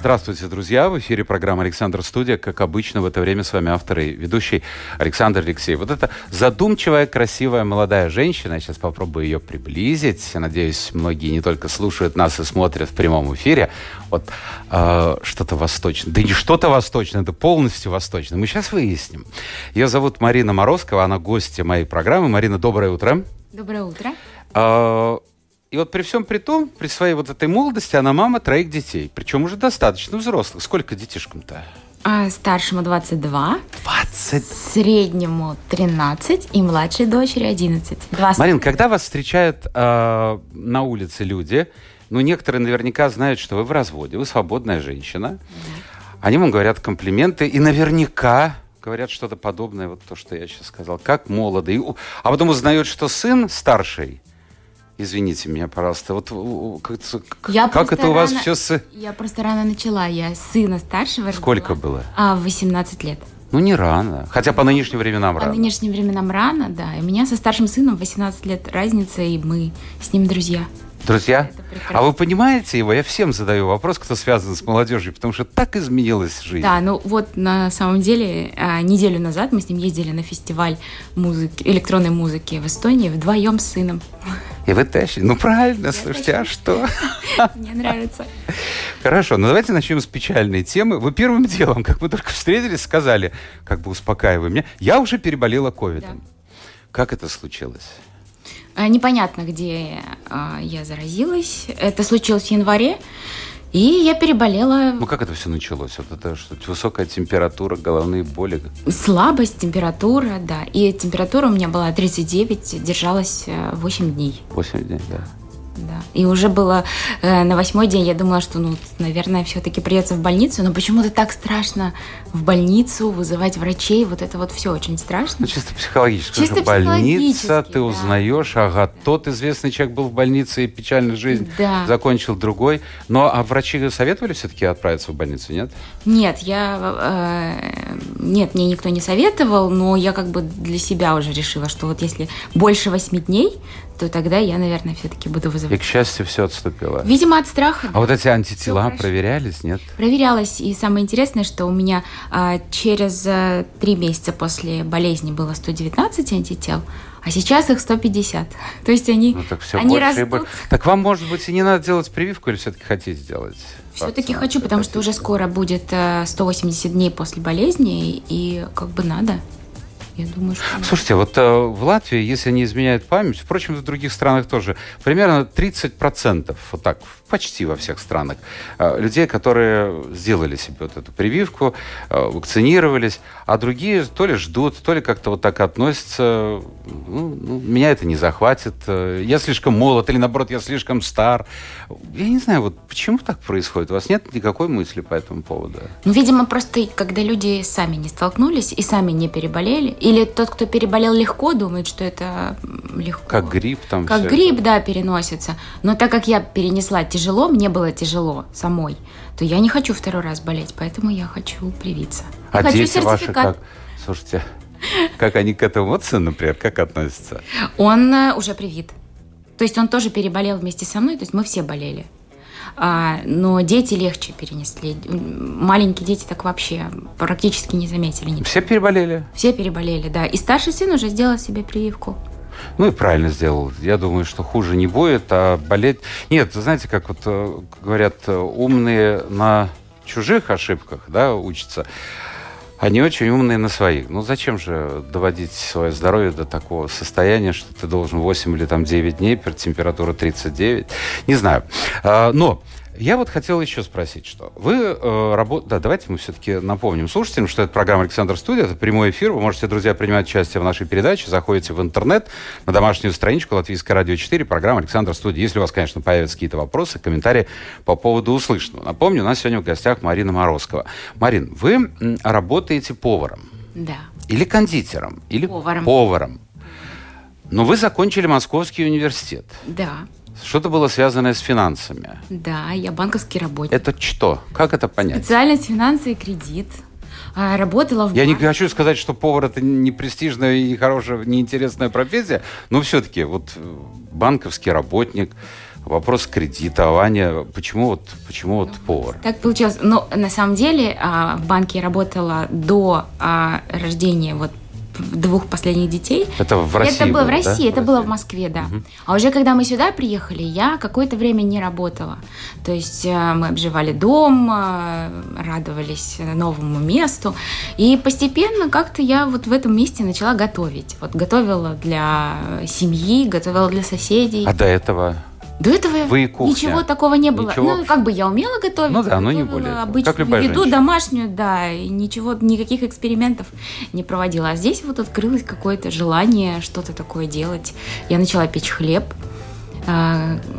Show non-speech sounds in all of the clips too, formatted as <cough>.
Здравствуйте, друзья! В эфире программа «Александр Студия». Как обычно, в это время с вами автор и ведущий Александр Алексеев. Вот эта задумчивая, красивая молодая женщина, я сейчас попробую ее приблизить. Надеюсь, многие не только слушают нас и смотрят в прямом эфире. Вот э, что-то восточное. Да не что-то восточное, это полностью восточное. Мы сейчас выясним. Ее зовут Марина Морозкова, она гостья моей программы. Марина, доброе утро. Доброе утро. Э, и вот при всем при том, при своей вот этой молодости, она мама троих детей. Причем уже достаточно взрослых. Сколько детишкам-то? А старшему 22. 20. Среднему 13 и младшей дочери 11. Два Марин, когда вас встречают э, на улице люди, ну, некоторые наверняка знают, что вы в разводе, вы свободная женщина. Они вам говорят комплименты и наверняка говорят что-то подобное, вот то, что я сейчас сказал. Как молодый. А потом узнают, что сын старший Извините меня, пожалуйста. Вот как, я как это у вас рано, все с... Я просто рано начала. Я сына старшего Сколько родила, было? А, 18 лет. Ну, не рано. Хотя по нынешним временам по рано. По нынешним временам рано, да. И у меня со старшим сыном 18 лет разница, и мы с ним друзья. Друзья, а вы понимаете его? Я всем задаю вопрос, кто связан с молодежью, потому что так изменилась жизнь. Да, ну вот на самом деле а, неделю назад мы с ним ездили на фестиваль музыки, электронной музыки в Эстонии вдвоем с сыном. И вы тащите. Ну правильно, Я слушайте, тащу. а что? <laughs> Мне нравится. Хорошо, ну давайте начнем с печальной темы. Вы первым <laughs> делом, как мы только встретились, сказали, как бы успокаивая меня, я уже переболела ковидом. Да. Как это случилось? А, непонятно, где а, я заразилась. Это случилось в январе. И я переболела. Ну как это все началось? Вот это что высокая температура, головные боли. Слабость, температура, да. И температура у меня была 39, держалась 8 э, дней. 8 дней, да да. И уже было э, на восьмой день, я думала, что, ну, наверное, все-таки придется в больницу, но почему-то так страшно в больницу вызывать врачей, вот это вот все очень страшно. Ну, чисто психологически. Чисто больница, ты да. узнаешь, ага, тот известный человек был в больнице и печальную жизнь да. закончил другой. Но а врачи советовали все-таки отправиться в больницу, нет? Нет, я... Э, нет, мне никто не советовал, но я как бы для себя уже решила, что вот если больше восьми дней, то тогда я, наверное, все-таки буду вызывать. И, к счастью, все отступило. Видимо, от страха. А вот эти антитела проверялись, нет? Проверялась. И самое интересное, что у меня а, через а, три месяца после болезни было 119 антител, а сейчас их 150. <laughs> То есть они, ну, так все они растут. больше. Так вам, может быть, и не надо делать прививку, или все-таки хотите сделать? Все-таки хочу, потому хотите. что уже скоро будет 180 э, дней после болезни, и как бы надо. Я думаю, что... Слушайте, вот э, в Латвии, если не изменяет память, впрочем, в других странах тоже, примерно 30%, вот так, почти во всех странах, э, людей, которые сделали себе вот эту прививку, э, вакцинировались, а другие то ли ждут, то ли как-то вот так относятся. Ну, ну, меня это не захватит. Э, я слишком молод, или наоборот, я слишком стар. Я не знаю, вот почему так происходит? У вас нет никакой мысли по этому поводу? Ну, видимо, просто когда люди сами не столкнулись и сами не переболели, или тот, кто переболел легко, думает, что это легко. Как грипп там. Как грипп, это. да, переносится. Но так как я перенесла тяжело, мне было тяжело самой, то я не хочу второй раз болеть, поэтому я хочу привиться. А хочу дети сертификат. ваши как? Слушайте, как они к этому вот например, как относятся? Он э, уже привит. То есть он тоже переболел вместе со мной, то есть мы все болели. А, но дети легче перенесли. Маленькие дети так вообще практически не заметили. Ничего. Все переболели? Все переболели, да. И старший сын уже сделал себе прививку. Ну и правильно сделал. Я думаю, что хуже не будет, а болеть... Нет, знаете, как вот э, говорят, э, умные на чужих ошибках, да, учатся. Они очень умные на своих. Ну зачем же доводить свое здоровье до такого состояния, что ты должен 8 или там 9 дней, температура 39? Не знаю. А, но я вот хотел еще спросить, что вы э, работаете... Да, давайте мы все-таки напомним слушателям, что это программа «Александр Студия», это прямой эфир. Вы можете, друзья, принимать участие в нашей передаче. Заходите в интернет на домашнюю страничку Латвийское радио 4, программа «Александр Студия». Если у вас, конечно, появятся какие-то вопросы, комментарии по поводу услышанного. Напомню, у нас сегодня в гостях Марина Морозкова. Марин, вы работаете поваром. Да. Или кондитером, или поваром. поваром. Но вы закончили Московский университет. Да, Что-то было связанное с финансами. да, я банковский работник. Это что? Как это понять? Специальность финансы и кредит. А, Работала в Я не банке. хочу сказать, что повар это не престижная и хорошая, неинтересная профессия, но все-таки вот э, банковский работник, вопрос кредитования, почему вот, почему вот повар? Так получилось. Но на самом деле а, в банке я работала до а, рождения вот двух последних детей. Это в России это было в да? России, это было в Москве, да. А уже когда мы сюда приехали, я какое-то время не работала. То есть э, мы обживали дом, э, радовались новому месту. И постепенно как-то я вот в этом месте начала готовить. Вот готовила для семьи, готовила для соседей. А до этого? До этого Вы и кухня. ничего такого не было. Ничего. Ну, как бы я умела готовить. Ну да, но не более. Обычную Как любая еду, женщина. домашнюю, да, и ничего, никаких экспериментов не проводила. А здесь вот открылось какое-то желание что-то такое делать. Я начала печь хлеб,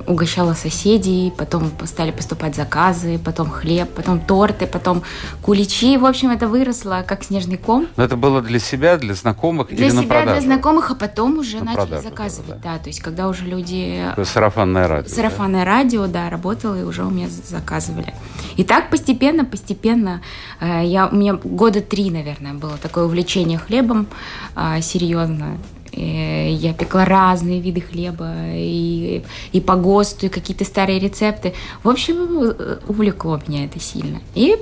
угощала соседей, потом стали поступать заказы, потом хлеб, потом торты, потом куличи. В общем, это выросло как снежный ком. Но это было для себя, для знакомых Для или на себя, продажу? для знакомых, а потом уже На начали продажу, заказывать. да, Да, то есть когда уже люди Такое Сарафанное радио. да? Сарафанное радио, да, работала, и уже у меня заказывали. И так постепенно, постепенно, э, я, у меня года три, наверное, было такое увлечение хлебом э, серьезно. Э, Я пекла разные виды хлеба и, и по ГОСТу, и какие-то старые рецепты. В общем, э, увлекло меня это сильно. И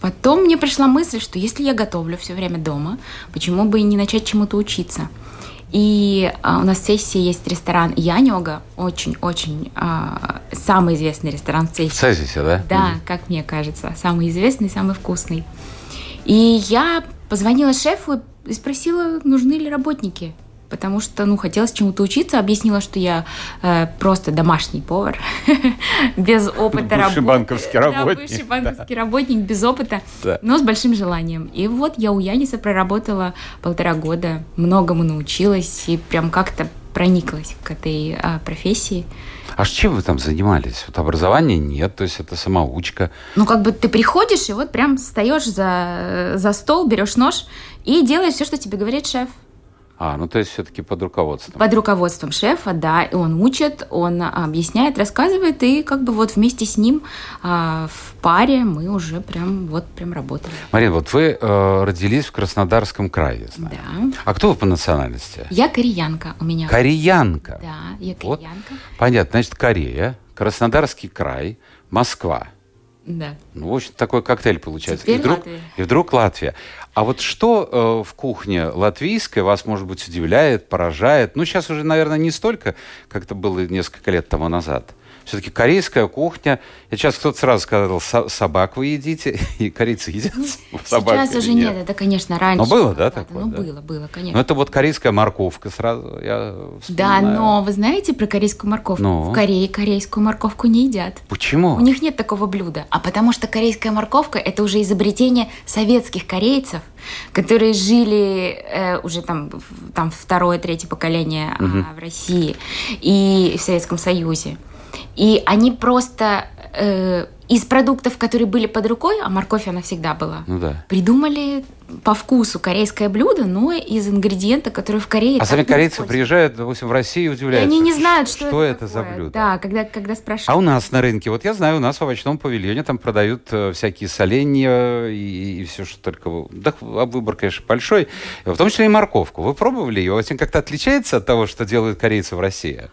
потом мне пришла мысль, что если я готовлю все время дома, почему бы и не начать чему-то учиться? И а, у нас в сессии есть ресторан Янёга, очень-очень а, самый известный ресторан в В сессии. Да? Да, как мне кажется, самый известный, самый вкусный. И я позвонила шефу и спросила, нужны ли работники. Потому что, ну, хотелось чему-то учиться. Объяснила, что я э, просто домашний повар, <laughs> без опыта Бывший работы. банковский <laughs> Да, работник, бывший банковский работник, без опыта, Да. но с большим желанием. И вот я у Яниса проработала полтора года, многому научилась и прям как-то прониклась к этой а, профессии. А чем вы там занимались? Вот образования нет, то есть это самоучка. Ну, как бы ты приходишь и вот прям встаешь за, за стол, берешь нож и делаешь все, что тебе говорит шеф. А, ну то есть все-таки под руководством. Под руководством шефа, да, и он учит, он а, объясняет, рассказывает, и как бы вот вместе с ним а, в паре мы уже прям вот прям работали. Марина, вот вы э, родились в Краснодарском крае, знаю. Да. А кто вы по национальности? Я кореянка, у меня. Кореянка. Да, я Вот. кореянка. Понятно, значит, Корея, Краснодарский край, Москва. Да. Ну, в общем, такой коктейль получается. Теперь и, вдруг, Латвия. и вдруг Латвия. А вот что э, в кухне латвийской вас, может быть, удивляет, поражает? Ну, сейчас уже, наверное, не столько, как это было несколько лет тому назад. Все-таки корейская кухня. Я сейчас кто-то сразу сказал, «Со- собак вы едите, <laughs> и корейцы едят собак Сейчас уже нет? это, конечно, раньше. Но было, да, такое, Ну, да? было, было, Ну, конечно. это вот корейская морковка сразу, я Да, но вы знаете про корейскую морковку? Ну? В Корее корейскую морковку не едят. Почему? У них нет такого блюда. А потому что корейская морковка это уже изобретение советских корейцев, которые жили э, уже там, там второе, третье поколение а, в России и в Советском Союзе. И они просто э, из продуктов, которые были под рукой, а морковь она всегда была, Ну да. придумали по вкусу корейское блюдо, но из ингредиента, которые в Корее. А сами корейцы приезжают, допустим, в Россию и И удивляются. они не знают, что, что, это, за такое. блюдо. Да, когда, когда спрашивают. А у нас на рынке, вот я знаю, у нас в овощном павильоне там продают э, всякие соленья и, все, что только... Да, а выбор, конечно, большой. В том числе и морковку. Вы пробовали ее? Вот как-то отличается от того, что делают корейцы в России?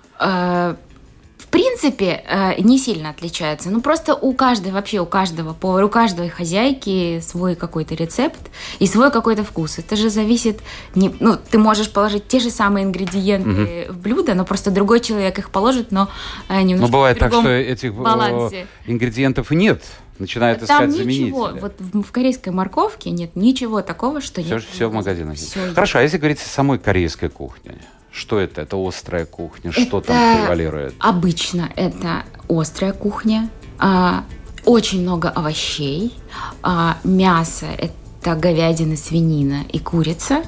В принципе, э, не сильно отличается. Ну, просто у каждой, вообще у каждого повара, у каждой хозяйки свой какой-то рецепт и свой какой-то вкус. Это же зависит... Не, ну, ты можешь положить те же самые ингредиенты в блюдо, но просто другой человек их положит, но э, Но немножко бывает в так, что этих балансе. ингредиентов нет. Начинают Там искать ничего, заменители. вот в, в корейской морковке нет ничего такого, что Все, нет все в магазинах. есть. Всё есть. Хорошо, а если говорить о самой корейской кухне? Что это? Это острая кухня? Что там Это превалирует? Обычно это острая кухня, а, очень много овощей, а, мясо это говядина, свинина и курица,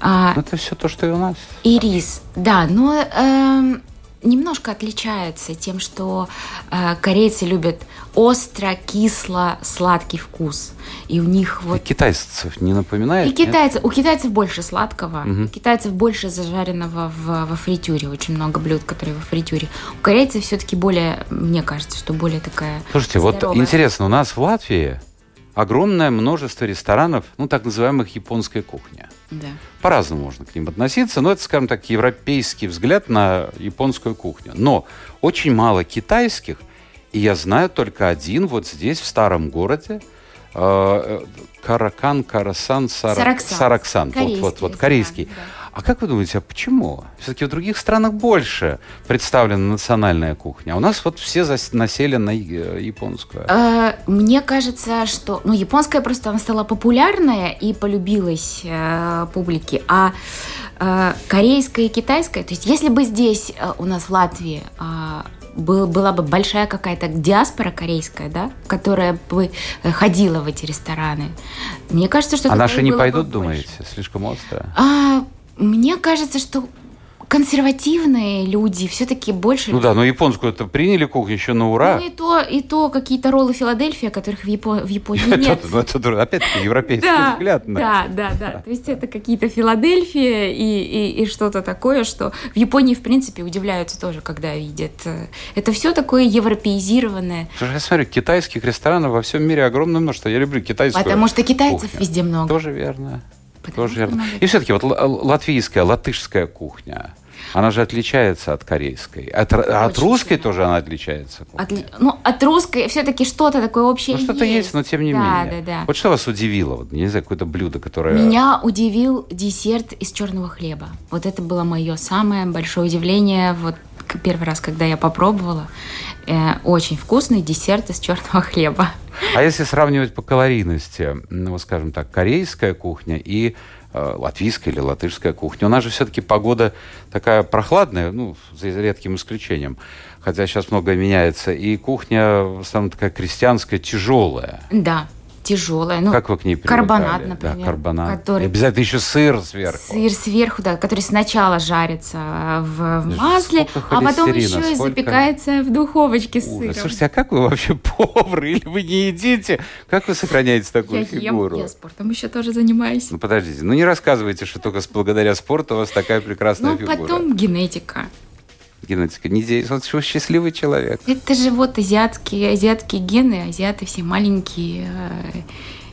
а, Ну, это все то, что и у нас. и рис. Да, но эм, немножко отличается тем, что э, корейцы любят остро, кисло, сладкий вкус. И у них вот... И китайцев не напоминает? И китайцы, у китайцев больше сладкого, угу. у китайцев больше зажаренного в, во фритюре, очень много блюд, которые во фритюре. У корейцев все-таки более, мне кажется, что более такая Слушайте, здоровая. вот интересно, у нас в Латвии огромное множество ресторанов, ну, так называемых японской кухни. Да. По-разному можно к ним относиться, но это, скажем так, европейский взгляд на японскую кухню. Но очень мало китайских, и я знаю только один вот здесь, в старом городе, э, э, Каракан, Карасан, Сара... Сараксан. Сараксан. Вот, вот, вот, корейский. Да. А как вы думаете, а почему? Все-таки в других странах больше представлена национальная кухня. А у нас вот все насели на э, японскую. Э, мне кажется, что... Ну, японская просто она стала популярная и полюбилась э, публике. А э, корейская и китайская... То есть если бы здесь э, у нас в Латвии... Э, был, была бы большая какая-то диаспора корейская, да, которая бы э, ходила в эти рестораны. Мне кажется, что... А наши не пойдут, думаете? Слишком остро? А, мне кажется, что консервативные люди все-таки больше... Ну да, но японскую это приняли кухню еще на ура. Ну и то, и то какие-то роллы Филадельфия, которых в, Япо... в Японии <laughs> нет. Ну это опять-таки европейский взгляд. Да, да, да. То есть это какие-то Филадельфия и что-то такое, что в Японии, в принципе, удивляются тоже, когда видят. Э, это все такое европеизированное. Слушай, я смотрю, китайских ресторанов во всем мире огромное множество. Я люблю китайскую Потому что китайцев везде много. Тоже верно. Тоже верно. И все-таки вот латвийская, латышская кухня, она же отличается от корейской. От, от русской сильно. тоже она отличается. От, ну, от русской все-таки что-то такое общее ну, что-то есть. но тем не да, менее. Да, да. Вот что вас удивило? Вот, не знаю, какое-то блюдо, которое... Меня удивил десерт из черного хлеба. Вот это было мое самое большое удивление. Вот первый раз, когда я попробовала. Э, очень вкусный десерт из черного хлеба. А если сравнивать по калорийности, ну, скажем так, корейская кухня и э, латвийская или латышская кухня. У нас же все-таки погода такая прохладная, ну, за редким исключением. Хотя сейчас многое меняется. И кухня в основном такая крестьянская, тяжелая. Да, тяжелая. Ну, как вы к ней привыкали? Карбонат, например. Да, карбонат. Который... И обязательно еще сыр сверху. Сыр сверху, да, который сначала жарится в, в масле, а потом еще сколько... и запекается в духовочке с сыром. Слушайте, а как вы вообще <laughs> повар или вы не едите? Как вы сохраняете такую я фигуру? Ем, я спортом еще тоже занимаюсь. Ну подождите, ну не рассказывайте, что только благодаря спорту у вас такая прекрасная ну, фигура. Ну потом генетика генетика. Не здесь. Он счастливый человек. Это же вот азиатские, азиатские гены. Азиаты все маленькие,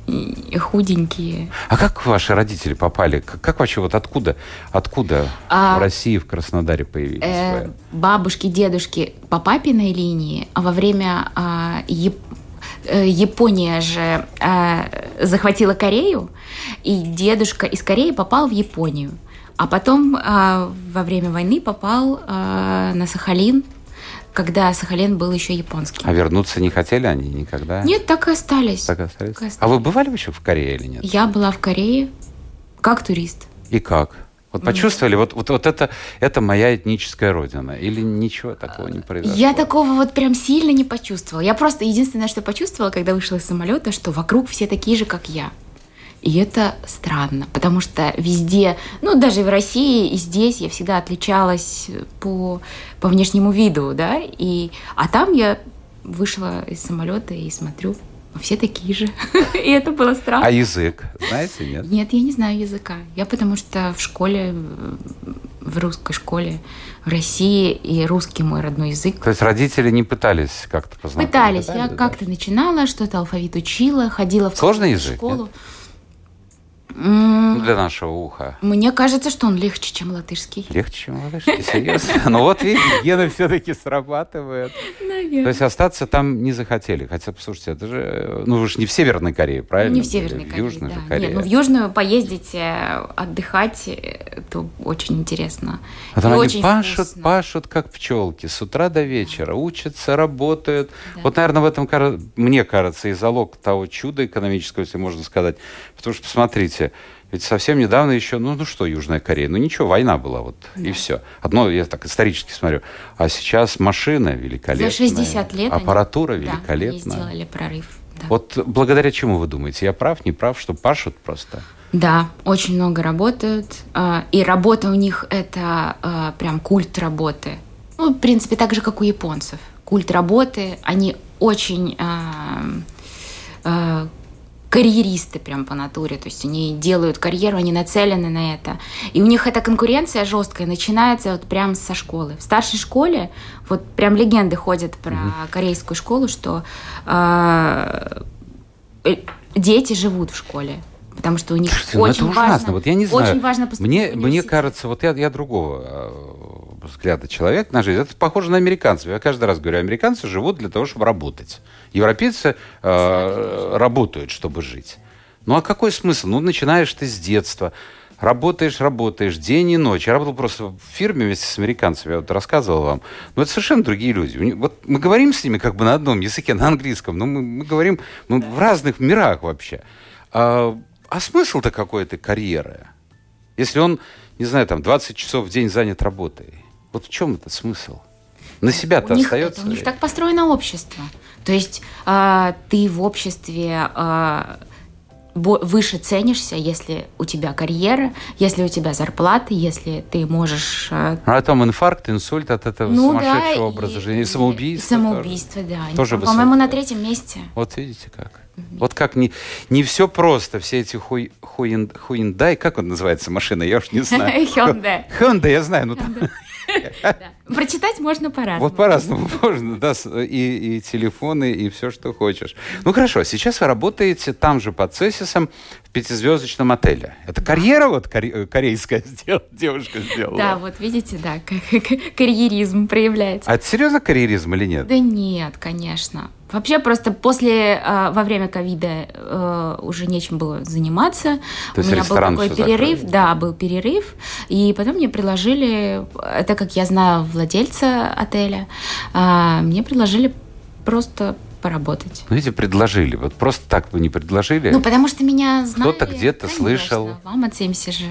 э, худенькие. А как ваши родители попали? Как, как вообще вот откуда, откуда а, в России, в Краснодаре появились? Э, бабушки, дедушки по папиной линии, а во время э, Яп... Япония же э, захватила Корею, и дедушка из Кореи попал в Японию. А потом э, во время войны попал э, на Сахалин, когда Сахалин был еще японский. А вернуться не хотели они никогда? Нет, так и остались. Так и остались. Так и остались. А вы бывали вообще в Корее или нет? Я была в Корее как турист. И как? Вот почувствовали, вот, вот, вот это, это моя этническая родина? Или ничего такого не произошло? Я такого вот прям сильно не почувствовала. Я просто единственное, что почувствовала, когда вышла из самолета, что вокруг все такие же, как я. И это странно, потому что везде, ну даже в России и здесь я всегда отличалась по, по внешнему виду, да, и, а там я вышла из самолета и смотрю, все такие же. <laughs> И это было странно. А язык, знаете, нет? Нет, я не знаю языка. Я потому что в школе, в русской школе в России, и русский мой родной язык. То есть родители не пытались как-то познакомиться? Пытались. пытались я да? как-то начинала, что-то алфавит учила, ходила в Сложный язык, школу. Нет? Для нашего уха. Мне кажется, что он легче, чем латышский. Легче, чем латышский, серьезно? Ну вот видите, гены все-таки срабатывают. Наверное. То есть остаться там не захотели. Хотя, послушайте, это же, ну вы же не в Северной Корее, правильно? Не в Северной Корее, В Южной да. же Корее. Нет, ну в Южную поездить, отдыхать, это очень интересно. А там они очень пашут, вкусно. пашут, как пчелки, с утра до вечера, учатся, работают. Да. Вот, наверное, в этом, мне кажется, и залог того чуда экономического, если можно сказать. Потому что, посмотрите, ведь совсем недавно еще, ну, ну что, Южная Корея, ну ничего, война была, вот, да. и все. Одно, я так исторически смотрю. А сейчас машина великолепная. За 60 лет Аппаратура они, великолепная. Да, сделали прорыв. Да. Вот благодаря чему вы думаете? Я прав, не прав, что пашут просто? Да, очень много работают. А, и работа у них это а, прям культ работы. Ну, в принципе, так же, как у японцев. Культ работы, они очень э, карьеристы прям по натуре, то есть они делают карьеру, они нацелены на это. И у них эта конкуренция жесткая начинается вот прям со школы. В старшей школе вот прям легенды ходят про угу. корейскую школу, что э, дети живут в школе. Потому что у них Слушайте, ну очень это ужасно. важно. Вот я не знаю. Очень важно мне, мне кажется, вот я, я другого э, взгляда человек на жизнь. Это похоже на американцев. Я каждый раз говорю, американцы живут для того, чтобы работать. Европейцы э, работают, чтобы жить. Ну а какой смысл? Ну начинаешь ты с детства. Работаешь, работаешь день и ночь. Я работал просто в фирме вместе с американцами, я вот рассказывал вам. Но это совершенно другие люди. Вот мы говорим с ними как бы на одном языке, на английском, но мы, мы говорим мы в разных мирах вообще. А, а смысл-то какой-то карьеры? Если он, не знаю, там 20 часов в день занят работой. Вот в чем этот смысл? На себя-то остается. Это, у них так построено общество. То есть э, ты в обществе э, выше ценишься, если у тебя карьера, если у тебя зарплата, если ты можешь... Э, а потом инфаркт, инсульт от этого ну, сумасшедшего да, образа и, жизни. И самоубийство. И самоубийство, тоже. да. Тоже По-моему, на третьем месте. Вот видите как. Вот как не, не все просто, все эти хуй, хуин, хуиндай, как он называется машина, я уж не <laughs> знаю. Hyundai. Hyundai, я знаю. Ну, Прочитать можно по-разному. Вот по-разному <laughs> можно, да, и, и телефоны, и все, что хочешь. Ну хорошо, сейчас вы работаете там же под Цесисом в пятизвездочном отеле. Это карьера вот корейская <laughs> девушка сделала? Да, вот видите, да, <laughs> карьеризм проявляется. А это серьезно карьеризм или нет? Да нет, конечно. Вообще просто после, э, во время ковида э, уже нечем было заниматься. То У меня был такой перерыв, закрыли. да, был перерыв, и потом мне предложили, так как я знаю владельца отеля, э, мне предложили просто поработать. Ну, видите, предложили. Вот просто так бы не предложили. Ну, потому что меня знают. Кто-то где-то слышал. В Амацемсе же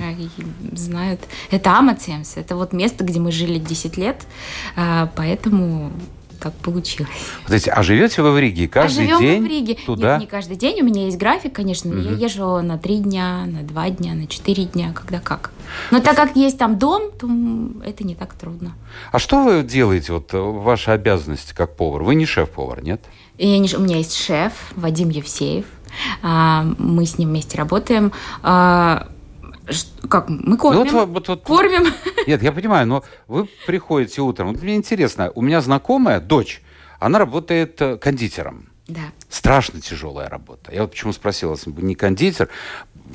знают. Это Амацемс. Это вот место, где мы жили 10 лет. Поэтому как получилось. Подождите, а живете вы в Риге? Каждый а день в Риге. туда? Нет, не каждый день. У меня есть график, конечно. Угу. Я езжу на три дня, на два дня, на четыре дня, когда как. Но так как есть там дом, то это не так трудно. А что вы делаете, вот ваша обязанность как повар? Вы не шеф-повар, нет? Я не, у меня есть шеф Вадим Евсеев. А, мы с ним вместе работаем. Как мы кормим? вот, вот, вот, кормим. Нет, я понимаю, но вы приходите утром. Вот мне интересно, у меня знакомая дочь, она работает э, кондитером. Да. Страшно тяжелая работа. Я вот почему спросила, если бы не кондитер,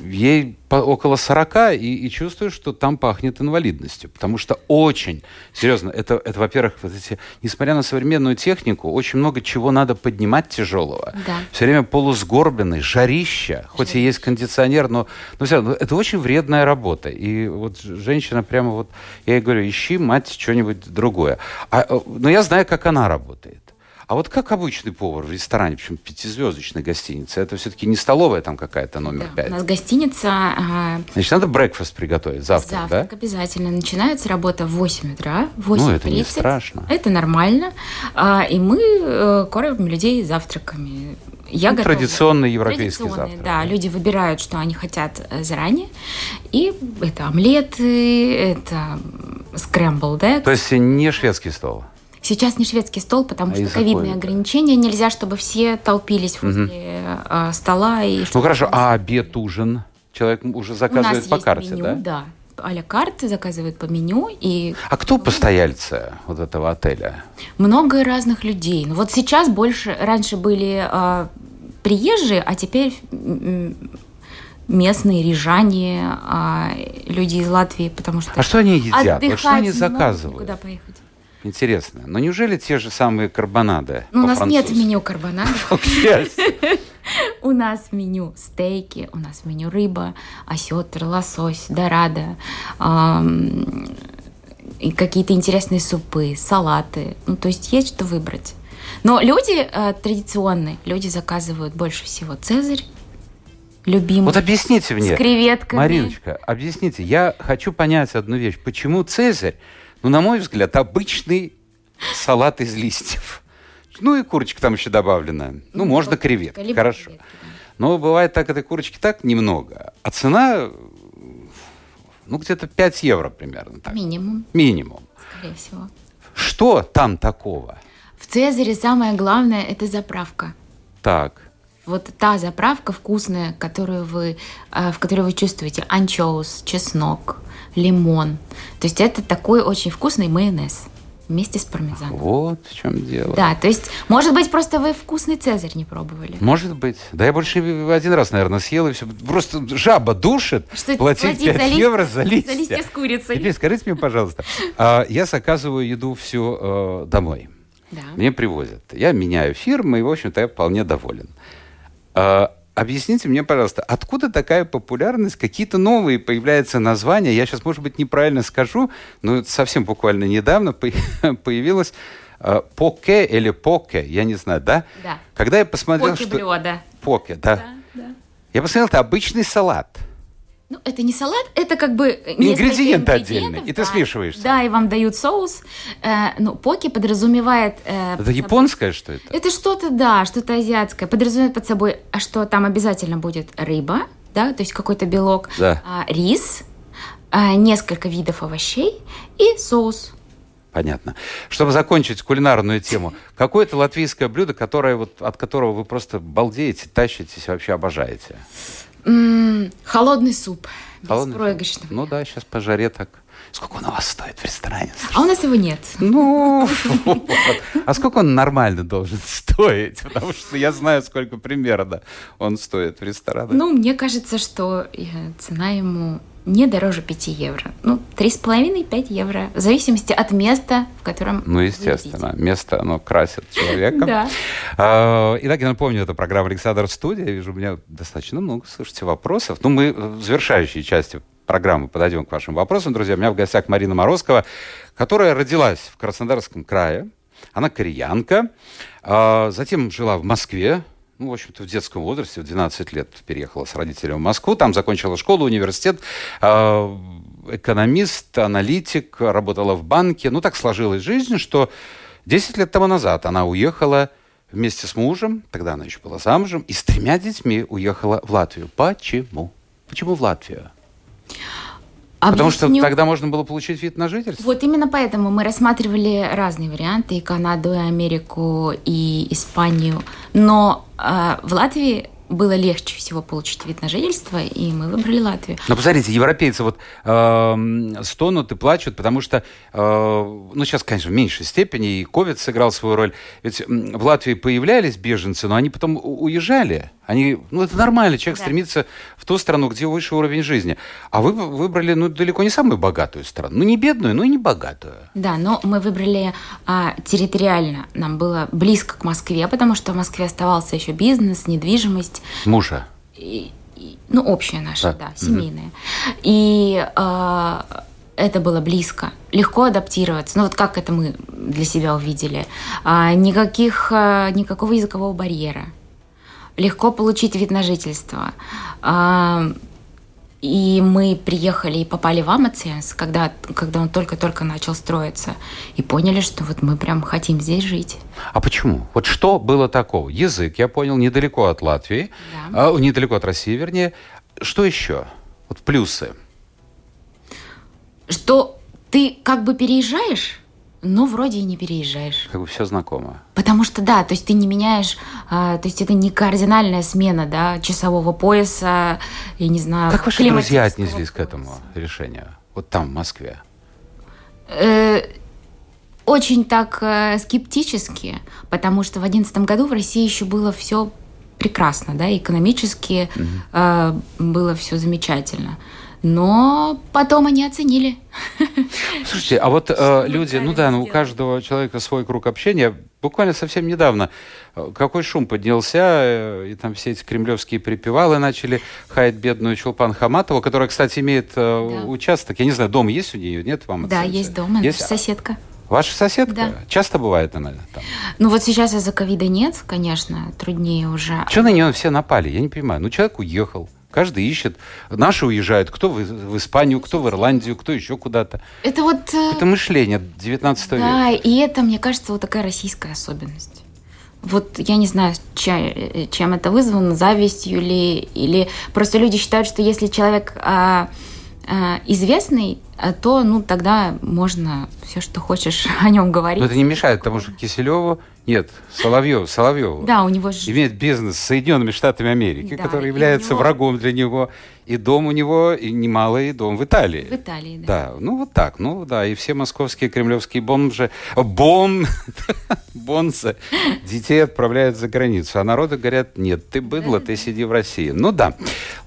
ей около 40 и, и чувствую, что там пахнет инвалидностью. Потому что очень, серьезно, это, это во-первых, вот эти, несмотря на современную технику, очень много чего надо поднимать тяжелого. Да. Все время полусгорбленный, жарища, хоть и есть кондиционер, но, но все равно, это очень вредная работа. И вот женщина прямо вот, я ей говорю, ищи, мать, что-нибудь другое. А, э, но я знаю, как она работает. А вот как обычный повар в ресторане, причем пятизвездочной гостинице, это все-таки не столовая там какая-то номер да, 5? у нас гостиница... А... Значит, надо брекфаст приготовить, завтрак, завтрак да? обязательно. Начинается работа в 8 утра, 8.30. Ну, это не страшно. Это нормально. А, и мы э, кормим людей завтраками. Я ну, традиционный европейский традиционный, завтрак. Да, люди выбирают, что они хотят э, заранее. И это омлеты, это скрэмбл, да? То есть не шведский стол? Сейчас не шведский стол, потому а что ковидные ограничения. Нельзя, чтобы все толпились возле угу. стола. И ну хорошо, а обед, ужин? Человек уже заказывает по карте, меню, да? Да, а-ля карты заказывают по меню. И... А кто постояльцы вот этого отеля? Много разных людей. Ну вот сейчас больше, раньше были э, приезжие, а теперь местные рижане, э, люди из Латвии, потому что... А что они едят? Вот что они заказывают? Куда поехать? Интересно. Но неужели те же самые карбонады? Ну, у нас нет меню карбонадов. <laughs> У нас в меню стейки, у нас в меню рыба, осетр, лосось, дорадо, и какие-то интересные супы, салаты. Ну, то есть есть что выбрать. Но люди э, традиционные, люди заказывают больше всего цезарь, любимый. Вот объясните мне. С креветками. Мариночка, объясните. Я хочу понять одну вещь. Почему цезарь ну, на мой взгляд, обычный салат из листьев. Ну и курочка там еще добавлена. Ну, ну можно креветки, хорошо. Креветки, да. Но бывает так, этой курочки так немного. А цена, ну, где-то 5 евро примерно. Так. Минимум. Минимум. Скорее всего. Что там такого? В Цезаре самое главное – это заправка. Так. Вот та заправка вкусная, которую вы, э, в которой вы чувствуете анчоус, чеснок, лимон. То есть это такой очень вкусный майонез вместе с пармезаном. Вот в чем дело. Да, то есть, может быть, просто вы вкусный цезарь не пробовали. Может быть. Да я больше один раз, наверное, съел, и все. Просто жаба душит. Что платить 5 за лист- евро за листья. За листья с курицей. Теперь скажите мне, пожалуйста, а, я заказываю еду всю э, домой. Да. Мне привозят. Я меняю фирмы, и, в общем-то, я вполне доволен. А, объясните мне, пожалуйста, откуда такая популярность? Какие-то новые появляются названия. Я сейчас, может быть, неправильно скажу, но совсем буквально недавно по- <laughs> появилось а, поке или поке, я не знаю, да? Да. Когда я посмотрел, Поки что... блюда. Поке, да. да. Я посмотрел, это обычный салат. Ну, это не салат, это как бы Ингредиенты отдельные, и ты да. смешиваешь Да, и вам дают соус. Э, ну, поки подразумевает... э, Это под японское, что это? Это что-то, да, что-то азиатское. Подразумевает под собой, а что там обязательно будет рыба, да, то есть какой-то белок, Да. а, рис, а, несколько видов овощей и соус. Понятно. Чтобы закончить кулинарную тему, какое-то латвийское блюдо, которое вот, от которого вы просто балдеете, тащитесь, вообще обожаете? М, холодный суп, Холодный беспроигрышный. Ну да, сейчас по жаре так. Сколько он у вас стоит в ресторане? А у нас его нет. Ну, вот. а сколько он нормально должен <laughs> стоить? Потому что я знаю, сколько примерно он стоит в ресторанах. Ну, мне кажется, что э, цена ему не дороже 5 евро. Ну, 3,5-5 евро. В зависимости от места, в котором Ну, вы естественно, едите. место, оно красит человека. Да. А, Итак, я напомню, это программа «Александр в студии». Я вижу, у меня достаточно много, слушайте, вопросов. Ну, мы в завершающей части программы подойдем к вашим вопросам, друзья. У меня в гостях Марина Морозкова, которая родилась в Краснодарском крае. Она кореянка. А, Затем жила в Москве. Ну, в общем-то, в детском возрасте, в 12 лет переехала с родителями в Москву. Там закончила школу, университет. А, Экономист, аналитик, работала в банке. Ну, так сложилась жизнь, что 10 лет тому назад она уехала вместе с мужем, тогда она еще была замужем, и с тремя детьми уехала в Латвию. Почему? Почему в Латвию? Потому что Объясню. тогда можно было получить вид на жительство. Вот именно поэтому мы рассматривали разные варианты, и Канаду, и Америку, и Испанию. Но э, в Латвии было легче всего получить вид на жительство, и мы выбрали Латвию. Но посмотрите, европейцы вот эм, стонут и плачут, потому что, э, ну сейчас, конечно, в меньшей степени, и ковид сыграл свою роль. Ведь в Латвии появлялись беженцы, но они потом уезжали. Они, ну это нормально, человек Да. стремится в ту страну, где выше уровень жизни. А вы выбрали, ну, далеко не самую богатую страну. Ну, не бедную, но и не богатую. Да, но мы выбрали а, территориально. Нам было близко к Москве, потому что в Москве оставался еще бизнес, недвижимость. Мужа. и- и- ну, общая наша, Да. да, семейная. И а, это было близко, легко адаптироваться. Ну, вот как это мы для себя увидели. А, никаких, а, никакого языкового барьера. Легко получить вид на жительство. А, и мы приехали и попали в Амаценс, когда, когда он только-только начал строиться, и поняли, что вот мы прям хотим здесь жить. А почему? Вот что было такого? Язык, я понял, недалеко от Латвии, Да. а, недалеко от России, вернее. Что еще? Вот плюсы. Что ты как бы переезжаешь, но вроде и не переезжаешь. Как бы все знакомо. Потому что да, то есть ты не меняешь, а, то есть это не кардинальная смена, да, часового пояса, я не знаю. Как ваши друзья отнеслись к пояса. этому решению? Вот там, в Москве. Э, очень так э, скептически, потому что в одиннадцатом году в России еще было все прекрасно, да, экономически э, было все замечательно. Но потом они оценили. Слушайте, а вот э, люди, ну да, ну у каждого человека свой круг общения. Буквально совсем недавно э, какой шум поднялся, э, и там все эти кремлевские припевалы начали хаять бедную Чулпан Хаматову, которая, кстати, имеет э, Да. участок. Я не знаю, дом есть у нее, нет вам? Да, оценки? есть дома, Есть? наша соседка. Ваша соседка? Да. Часто бывает она там? Ну вот сейчас из-за ковида нет, конечно, труднее уже. Что на нее все напали? Я не понимаю. Ну, человек уехал. Каждый ищет. Наши уезжают. Кто в, в Испанию, кто в Ирландию, кто еще куда-то. Это вот... э, Это мышление 19 века. Да, и это, мне кажется, вот такая российская особенность. Вот я не знаю, ча- чем это вызвано, завистью ли, или просто люди считают, что если человек а, э, известный, э, то ну тогда можно все, что хочешь <laughs> о нем говорить. Но это не мешает, потому что Киселеву нет, Соловьев, Соловьев Да, у него же... имеет бизнес с Соединенными Штатами Америки, Да, который является него- врагом для него. И дом у него, и немалый дом в Италии. В Италии, да. Да, ну вот так, ну да, и все московские кремлевские бомжи, бом, <laughs> бонсы детей отправляют за границу, а народы говорят, нет, ты быдло, ты сиди в России. Ну да,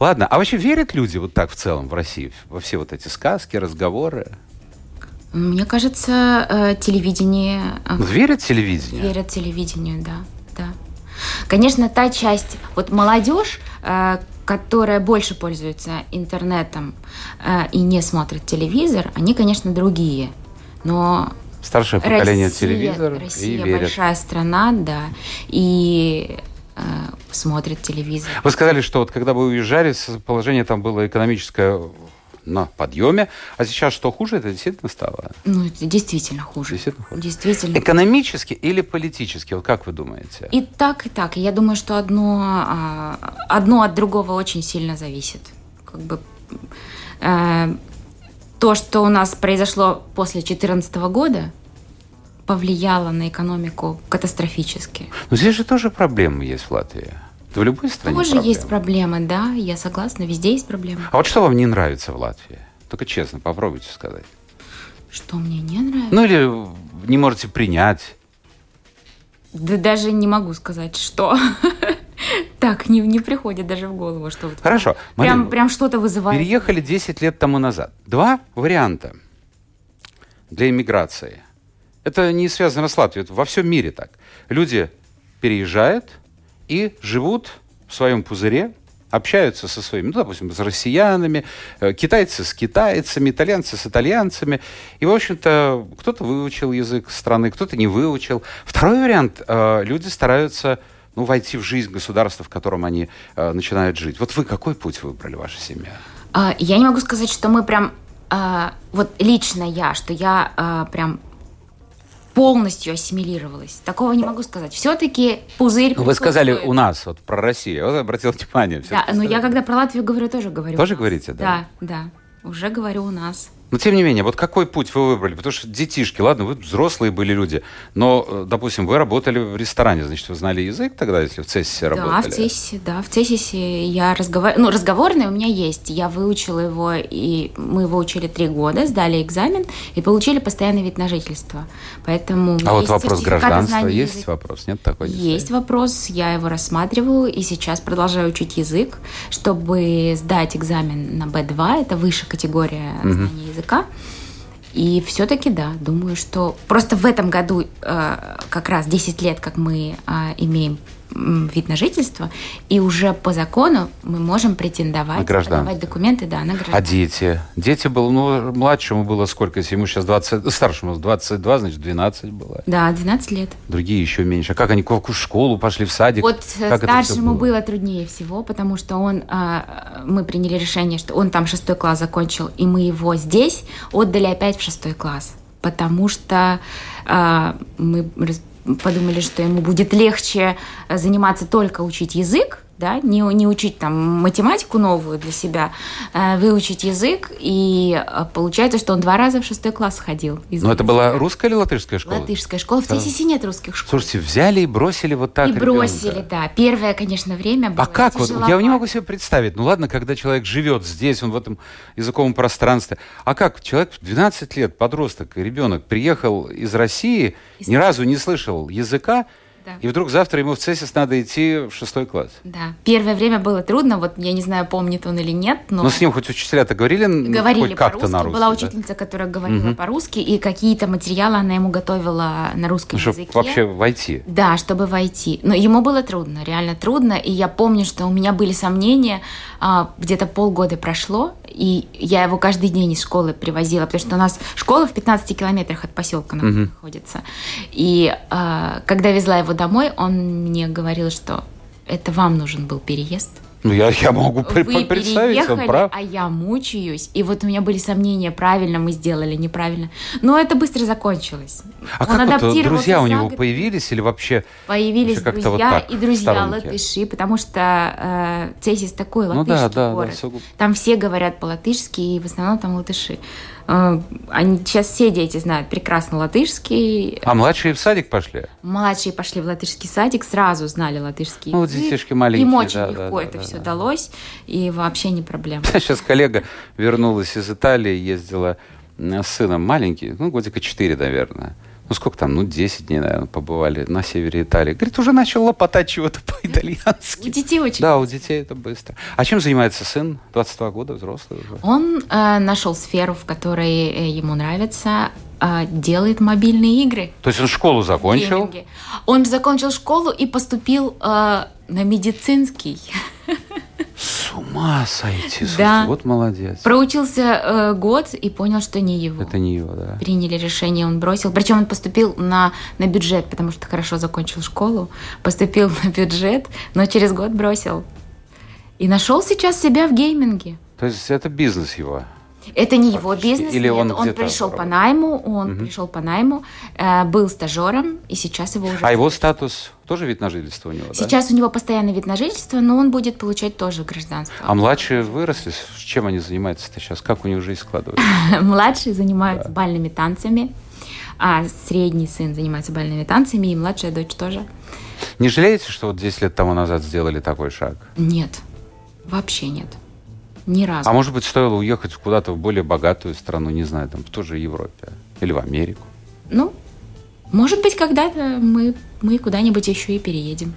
ладно, а вообще верят люди вот так в целом в России, во все вот эти сказки, разговоры? Мне кажется, э, телевидение э, Ну, Верят телевидению? верят телевидению, да, да. Конечно, та часть, вот молодежь, э, которая больше пользуется интернетом и не смотрит телевизор, они, конечно, другие. Но Старшее поколение Россия, телевизор и Россия верят. большая страна, да, и э, смотрит телевизор. Вы сказали, что вот когда вы уезжали, положение там было экономическое на подъеме, а сейчас что хуже, это действительно стало? Ну, это действительно хуже. Действительно хуже. Действительно. Экономически или политически? Вот как вы думаете? И так, и так. Я думаю, что одно, а, одно от другого очень сильно зависит. Как бы э, то, что у нас произошло после 2014 года, повлияло на экономику катастрофически. Но здесь же тоже проблемы есть в Латвии. Да в любой стране Тоже проблемы. есть проблемы, да, я согласна, везде есть проблемы. А вот что вам не нравится в Латвии? Только честно, попробуйте сказать. Что мне не нравится? Ну или не можете принять. Да даже не могу сказать, что. <laughs> Так, не, не приходит даже в голову, что вот Хорошо. прям, Марина, прям что-то вызывает. Переехали 10 лет тому назад. Два варианта для иммиграции. Это не связано с Латвией, это во всем мире так. Люди переезжают и живут в своем пузыре, общаются со своими, ну, допустим, с россиянами, э, китайцы с китайцами, итальянцы с итальянцами. И, в общем-то, кто-то выучил язык страны, кто-то не выучил. Второй вариант. э, Люди стараются ну, войти в жизнь государства, в котором они э, начинают жить. Вот вы какой путь выбрали, ваша семья? А, Я не могу сказать, что мы прям, а, вот лично я, что я а, прям полностью ассимилировалась. Такого не могу сказать. Все-таки пузырь вы сказали у нас, вот про Россию. Вот обратил внимание. Да, но я когда про Латвию говорю, тоже говорю. Тоже говорите, да? Да, да. Уже говорю у нас. Но тем не менее, вот какой путь вы выбрали? Потому что детишки, ладно, вы взрослые были люди, но, э, допустим, вы работали в ресторане, значит, вы знали язык тогда, если в Цессисе работали? Да, в Цесисе, да, в Цесисе я разговариваю, ну, разговорный у меня есть, я выучила его, и мы его учили три года, сдали экзамен и получили постоянный вид на жительство, поэтому... А вот вопрос гражданства есть языка. вопрос? Нет такой? не Есть стоит? вопрос, я его рассматриваю, и сейчас продолжаю учить язык, чтобы сдать экзамен на B2, это высшая категория знания языка. И все-таки, да, думаю, что просто в этом году э, как раз 10 лет, как мы э, имеем вид на жительство, и уже по закону мы можем претендовать, На подавать документы, да, на А гражданство. дети? Дети было, ну, младшему было сколько? Ему сейчас 20, старшему 22, значит, 12 было. Да, 12 лет. Другие еще меньше. А как они в школу пошли, в садик? Вот э, Как всё старшему было? труднее всего, потому что он, а, мы приняли решение, что он там шестой класс закончил, и мы его здесь отдали опять в шестой класс, потому что а, мы подумали, что ему будет легче э, заниматься только учить язык, да, не, не учить там математику новую для себя, э, выучить язык, и э, получается, что он два раза в шестой класс ходил. Ну, это была русская или латышская школа? латышская школа. В Да. Цесисе нет русских школ. Слушайте, взяли и бросили вот так и ребенка. бросили, да. Первое, конечно, время было А как вот? Я не могу себе представить. Ну ладно, когда человек живет здесь, он в этом языковом пространстве. А как человек в 12 лет, подросток, ребенок, приехал из России, Из- ни разу не слышал языка, Да. и вдруг завтра ему в ЦЕСИС надо идти в шестой класс. Да. Первое время было трудно, вот я не знаю, помнит он или нет, но... Но с ним хоть учителя-то говорили, Говорили как-то на русском? Была да? учительница, которая говорила Мгм. по-русски, и какие-то материалы она ему готовила на русском Ну, чтобы языке. вообще войти. Да, чтобы войти. Но ему было трудно, реально трудно. И я помню, что у меня были сомнения. а, где-то полгода прошло, и я его каждый день из школы привозила, потому что у нас школа в 15 километрах от поселка Мгм. находится. И а, когда везла его домой, он мне говорил, что это вам нужен был переезд. Ну, я, я могу Вы пр- представить, он прав. а я мучаюсь. И вот у меня были сомнения, правильно мы сделали, неправильно. Но это быстро закончилось. А Он как вот друзья у него год. появились или вообще... Появились как-то друзья вот так, и друзья сторонники. латыши, потому что э, Цесис такой Ну латышский да, да, да, город. всё- Там все говорят по-латышски, и в основном там латыши. Э, они, сейчас все дети знают прекрасно латышский. А младшие в садик пошли? Младшие пошли в латышский садик, сразу знали латышский Ну, вот детишки маленькие, Им очень да, легко да, это да, все да. далось, и вообще не проблема. <laughs> Сейчас коллега вернулась из Италии, ездила с сыном маленький, ну, годика 4, наверное. Ну, сколько там, ну, 10 дней, наверное, побывали на севере Италии. Говорит, уже начал лопотать чего-то У по-итальянски. детей очень Да, у детей это быстро. А чем занимается сын? 22 года, взрослый уже. Он э, нашел сферу, в которой э, ему нравится, э, делает мобильные игры. То есть он школу закончил? гейминге. Он закончил школу и поступил э, на медицинский. <laughs> С ума сойти, Да. вот молодец. Проучился э, год и понял, что не его. Это не его, да. Приняли решение, он бросил. Причем он поступил на, на бюджет, потому что хорошо закончил школу. Поступил <laughs> на бюджет, но через год бросил. И нашел сейчас себя в гейминге. То есть это бизнес его. Это не его бизнес. Или нет. он он, пришел по найму, он пришел по найму, э, был стажером, и сейчас его уже. А его статус тоже вид на жительство у него, да? Сейчас у него постоянный вид на жительство, но он будет получать тоже гражданство. А младшие выросли? Чем они занимаются-то сейчас? Как у них жизнь складывается? <laughs> Младший занимается бальными танцами, а средний сын занимается бальными танцами, и младшая дочь тоже. Не жалеете, что вот 10 лет тому назад сделали такой шаг? Нет, вообще нет. Ни разу. А может быть, стоило уехать куда-то в более богатую страну, не знаю, там, в ту же Европе или в Америку? Ну, может быть, когда-то мы, мы куда-нибудь еще и переедем.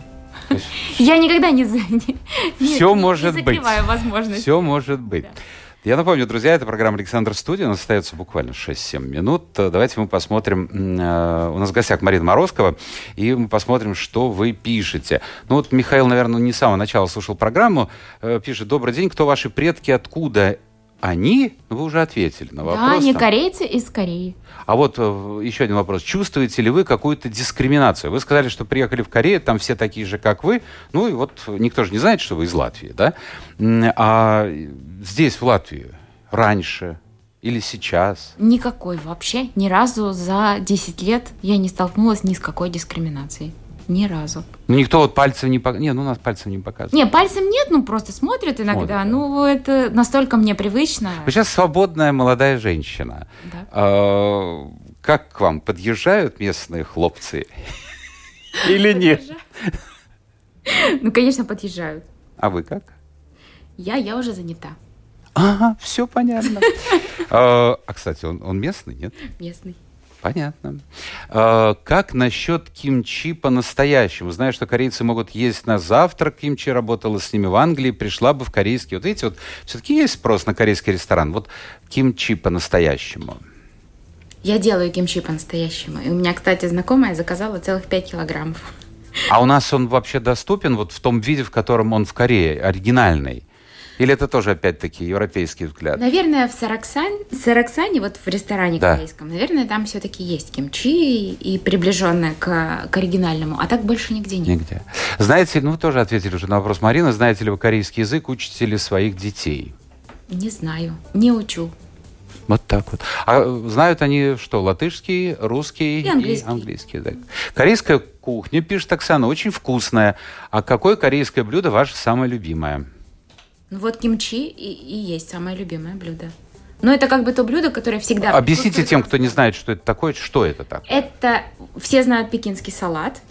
Я никогда не, за- не, не- Всё не может быть. закрываю возможность. Все может быть. Я напомню, друзья, это программа «Александр Студия». У нас остается буквально 6-7 минут. Давайте мы посмотрим. э, У нас в гостях Марина Морозкова. И мы посмотрим, что вы пишете. Ну вот Михаил, наверное, не с самого начала слушал программу. Э, Пишет, добрый день, кто ваши предки, откуда они? Ну, вы уже ответили на вопрос. Да, не там. корейцы из Кореи. А вот э, еще один вопрос. Чувствуете ли вы какую-то дискриминацию? Вы сказали, что приехали в Корею, там все такие же, как вы. Ну и вот никто же не знает, что вы из Латвии, да? А здесь, в Латвии, раньше или сейчас? Никакой вообще. Ни разу за 10 лет я не столкнулась ни с какой дискриминацией. Ни разу. Ну, никто вот пальцем не показывает. Не, ну, у нас пальцем не показывает. Не, пальцем нет, ну просто смотрят иногда. Смотрят. Ну, это настолько мне привычно. Вы сейчас свободная молодая женщина. Да. А, Как к вам? Подъезжают местные хлопцы? <laughs> Или нет? Ну, конечно, подъезжают. А вы как? Я, я уже занята. Ага, все понятно. <laughs> А, а, кстати, он, он местный, нет? Местный. Понятно. А, как насчет кимчи по-настоящему? Знаю, что корейцы могут есть на завтрак кимчи, работала с ними в Англии, пришла бы в корейский. Вот видите, вот все-таки есть спрос на корейский ресторан. Вот кимчи по-настоящему. Я делаю кимчи по-настоящему. И у меня, кстати, знакомая заказала целых 5 килограммов. А у нас он вообще доступен вот в том виде, в котором он в Корее, оригинальный? Или это тоже, опять-таки, европейский взгляд? Наверное, в Сараксан, Сараксане, вот в ресторане Да. корейском, наверное, там все-таки есть кимчи и приближенное к, к оригинальному. А так больше нигде нет. Нигде. Знаете, ну вы тоже ответили уже на вопрос Марины, знаете ли вы корейский язык, учите ли своих детей? Не знаю. Не учу. Вот так вот. А э, знают они что, латышский, русский И английский. английский язык? Корейская кухня, пишет Оксана, очень вкусная. А какое корейское блюдо ваше самое любимое? Ну вот кимчи и, и есть самое любимое блюдо. Но это как бы то блюдо, которое всегда... Объясните тем, кто не знает, что это такое, что это так? Это все знают пекинский салат.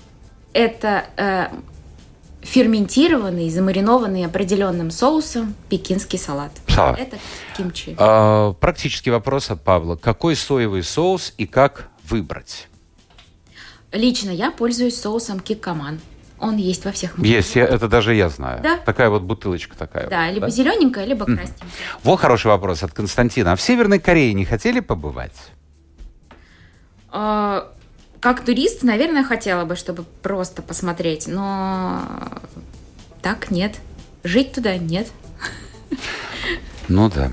Это э, ферментированный, замаринованный определенным соусом пекинский салат. Салат. Это кимчи. А, практический вопрос от Павла. Какой соевый соус и как выбрать? Лично я пользуюсь соусом киккоман. Он есть во всех Есть, я- это даже я знаю. Да. Такая вот бутылочка такая. Да, вот, либо зелененькая, либо красненькая. Вот хороший вопрос от Константина. А в Северной Корее не хотели побывать? А, Как турист, наверное, хотела бы, чтобы просто посмотреть, но так нет. Жить туда нет. Ну да.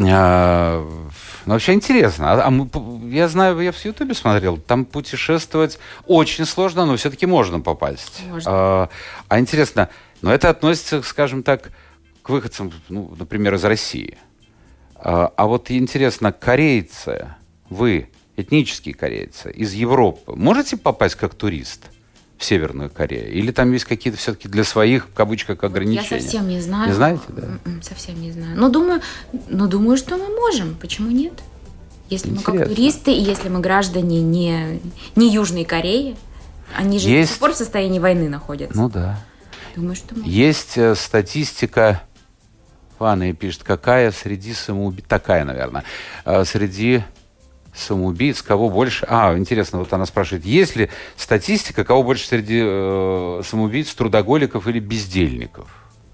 А, ну, вообще интересно. А, а мы я знаю, я в Ютубе смотрел, там путешествовать очень сложно, но все-таки можно попасть. Можно. А, а интересно, Но это относится, скажем так, к выходцам, ну, например, из России. А, а вот интересно, корейцы, вы, этнические корейцы, из Европы, можете попасть как турист – в Северную Корею? Или там есть какие-то все-таки для своих, в кавычках, ограничения? Я совсем не знаю. Не знаете, да? М-м, совсем не знаю. Но думаю, но думаю, что мы можем. Почему нет? Если Интересно. мы как туристы, и если мы граждане не, не Южной Кореи, они же есть... до сих пор в состоянии войны находятся. Ну да. Думаю, что мы... Есть э, статистика, Ванна пишет, какая среди самоубийц, такая, наверное, э, среди самоубийц, кого больше... А, интересно, вот она спрашивает, есть ли статистика, кого больше среди э, самоубийц, трудоголиков или бездельников?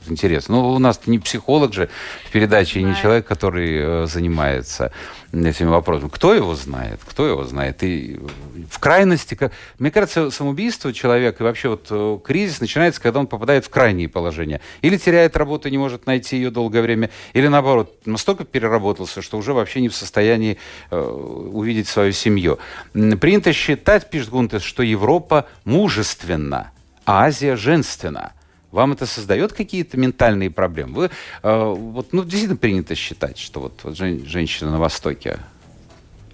Интересно. Ну, у нас не психолог же в передаче, не человек, который э, занимается этими вопросами. Кто его знает? Кто его знает? И в крайности, мне кажется, самоубийство человека и вообще вот э, кризис начинается, когда он попадает в крайние положения. Или теряет работу и не может найти ее долгое время, или наоборот, настолько переработался, что уже вообще не в состоянии э, увидеть свою семью. Принято считать, пишет Гунтес, что Европа мужественна, а Азия женственна. Вам это создает какие-то ментальные проблемы? Вы, э, вот, ну, действительно принято считать, что вот, вот жен, женщина на Востоке.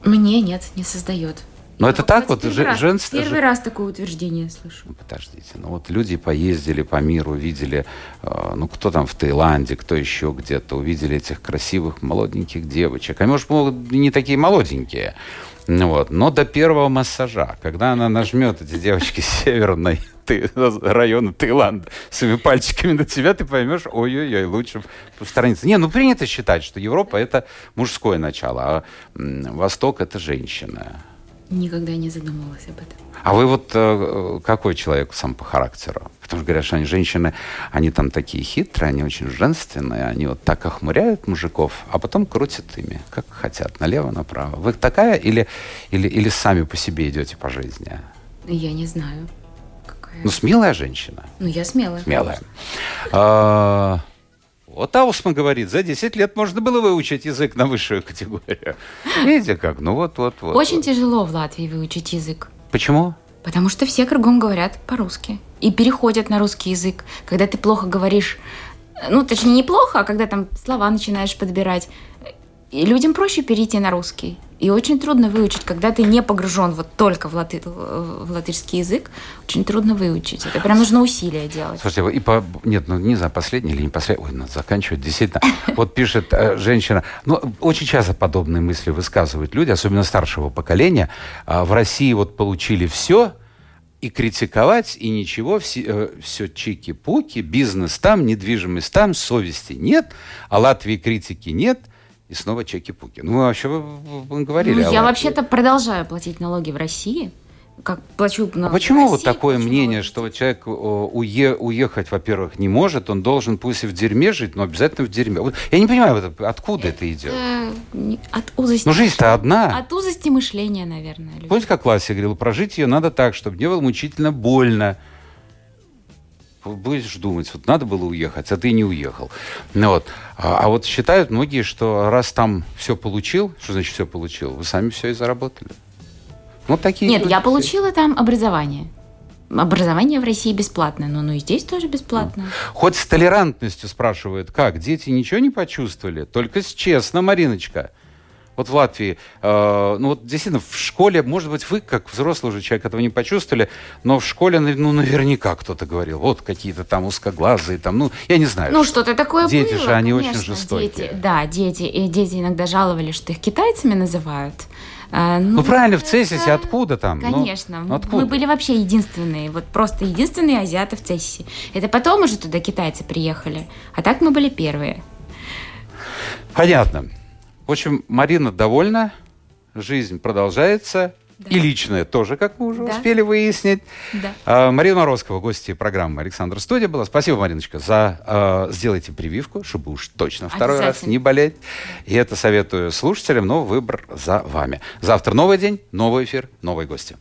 Мне нет, не создает. Но это так вот, первый раз, женство... Первый раз такое утверждение слышу. Ну, подождите, ну вот люди поездили по миру, видели, э, ну кто там в Таиланде, кто еще где-то, увидели этих красивых молоденьких девочек. А может, могут не такие молоденькие. Ну вот. Но до первого массажа, когда она нажмет эти девочки <laughs> северной ты, <laughs> района Таиланда своими пальчиками на тебя, ты поймешь, ой-ой-ой, лучше посторониться. Не, ну принято считать, что Европа это мужское начало, а Восток это женщина. Никогда не задумывалась об этом. А вы вот э, какой человек сам по характеру? Потому что говорят, что они женщины, они там такие хитрые, они очень женственные, они вот так охмуряют мужиков, а потом крутят ими, как хотят, налево, направо. Вы такая или, или, или сами по себе идете по жизни? Я не знаю. Ну, смелая женщина. Ну, я смелая. Смелая. А, вот Аусман говорит, за 10 лет можно было выучить язык на высшую категорию. Видите как? Ну вот, вот, вот. Очень вот. тяжело в Латвии выучить язык. Почему? Потому что все кругом говорят по-русски и переходят на русский язык. Когда ты плохо говоришь, ну, точнее, не плохо, а когда там слова начинаешь подбирать, и людям проще перейти на русский. И очень трудно выучить, когда ты не погружен вот только в, латы, в латышский язык, очень трудно выучить. Это прям нужно усилия делать. Слушайте, и по... нет, ну не знаю, последний или не последний, ой, надо заканчивать, действительно. Вот пишет э, женщина, ну, очень часто подобные мысли высказывают люди, особенно старшего поколения. А в России вот получили все, и критиковать, и ничего, все, э, все чики-пуки, бизнес там, недвижимость там, совести нет, а Латвии критики нет, и снова чеки-пуки. Ну, вообще вы, вы говорили. Ну, я вообще-то продолжаю платить налоги в России. Как плачу налоги а почему России, вот такое мнение, что человек уе, уехать, во-первых, не может, он должен пусть и в дерьме жить, но обязательно в дерьме? Вот, я не понимаю, откуда это, это идет. От узости. Ну, жизнь-то одна. От узости мышления, наверное. Люди. Помните, как Лася говорил, прожить ее надо так, чтобы не было мучительно больно будешь думать, вот надо было уехать, а ты не уехал. Ну, вот. А, а вот считают многие, что раз там все получил, что значит все получил, вы сами все и заработали. Вот такие. Нет, я получила там образование. Образование в России бесплатное, но ну и здесь тоже бесплатно. Хоть с толерантностью спрашивают, как, дети ничего не почувствовали? Только честно, Мариночка вот в Латвии, э, ну вот действительно в школе, может быть, вы как взрослый уже человек этого не почувствовали, но в школе, ну, наверняка кто-то говорил, вот какие-то там узкоглазые, там, ну, я не знаю. Ну, что-то такое Дети было, же, они конечно, очень жестокие. Дети, да, дети, и дети иногда жаловались, что их китайцами называют. А, ну, ну правильно, в Цессисе откуда там? Ну, конечно. Ну, откуда? Мы были вообще единственные, вот просто единственные азиаты в Цессисе. Это потом уже туда китайцы приехали, а так мы были первые. Понятно. В общем, Марина довольна, жизнь продолжается. Да. И личное тоже, как мы уже да. успели выяснить. Да. А, Марина Моровского, гости программы Александр Студия была. Спасибо, Мариночка, за а, сделайте прививку, чтобы уж точно второй раз не болеть. И это советую слушателям, но выбор за вами. Завтра новый день, новый эфир, новые гости.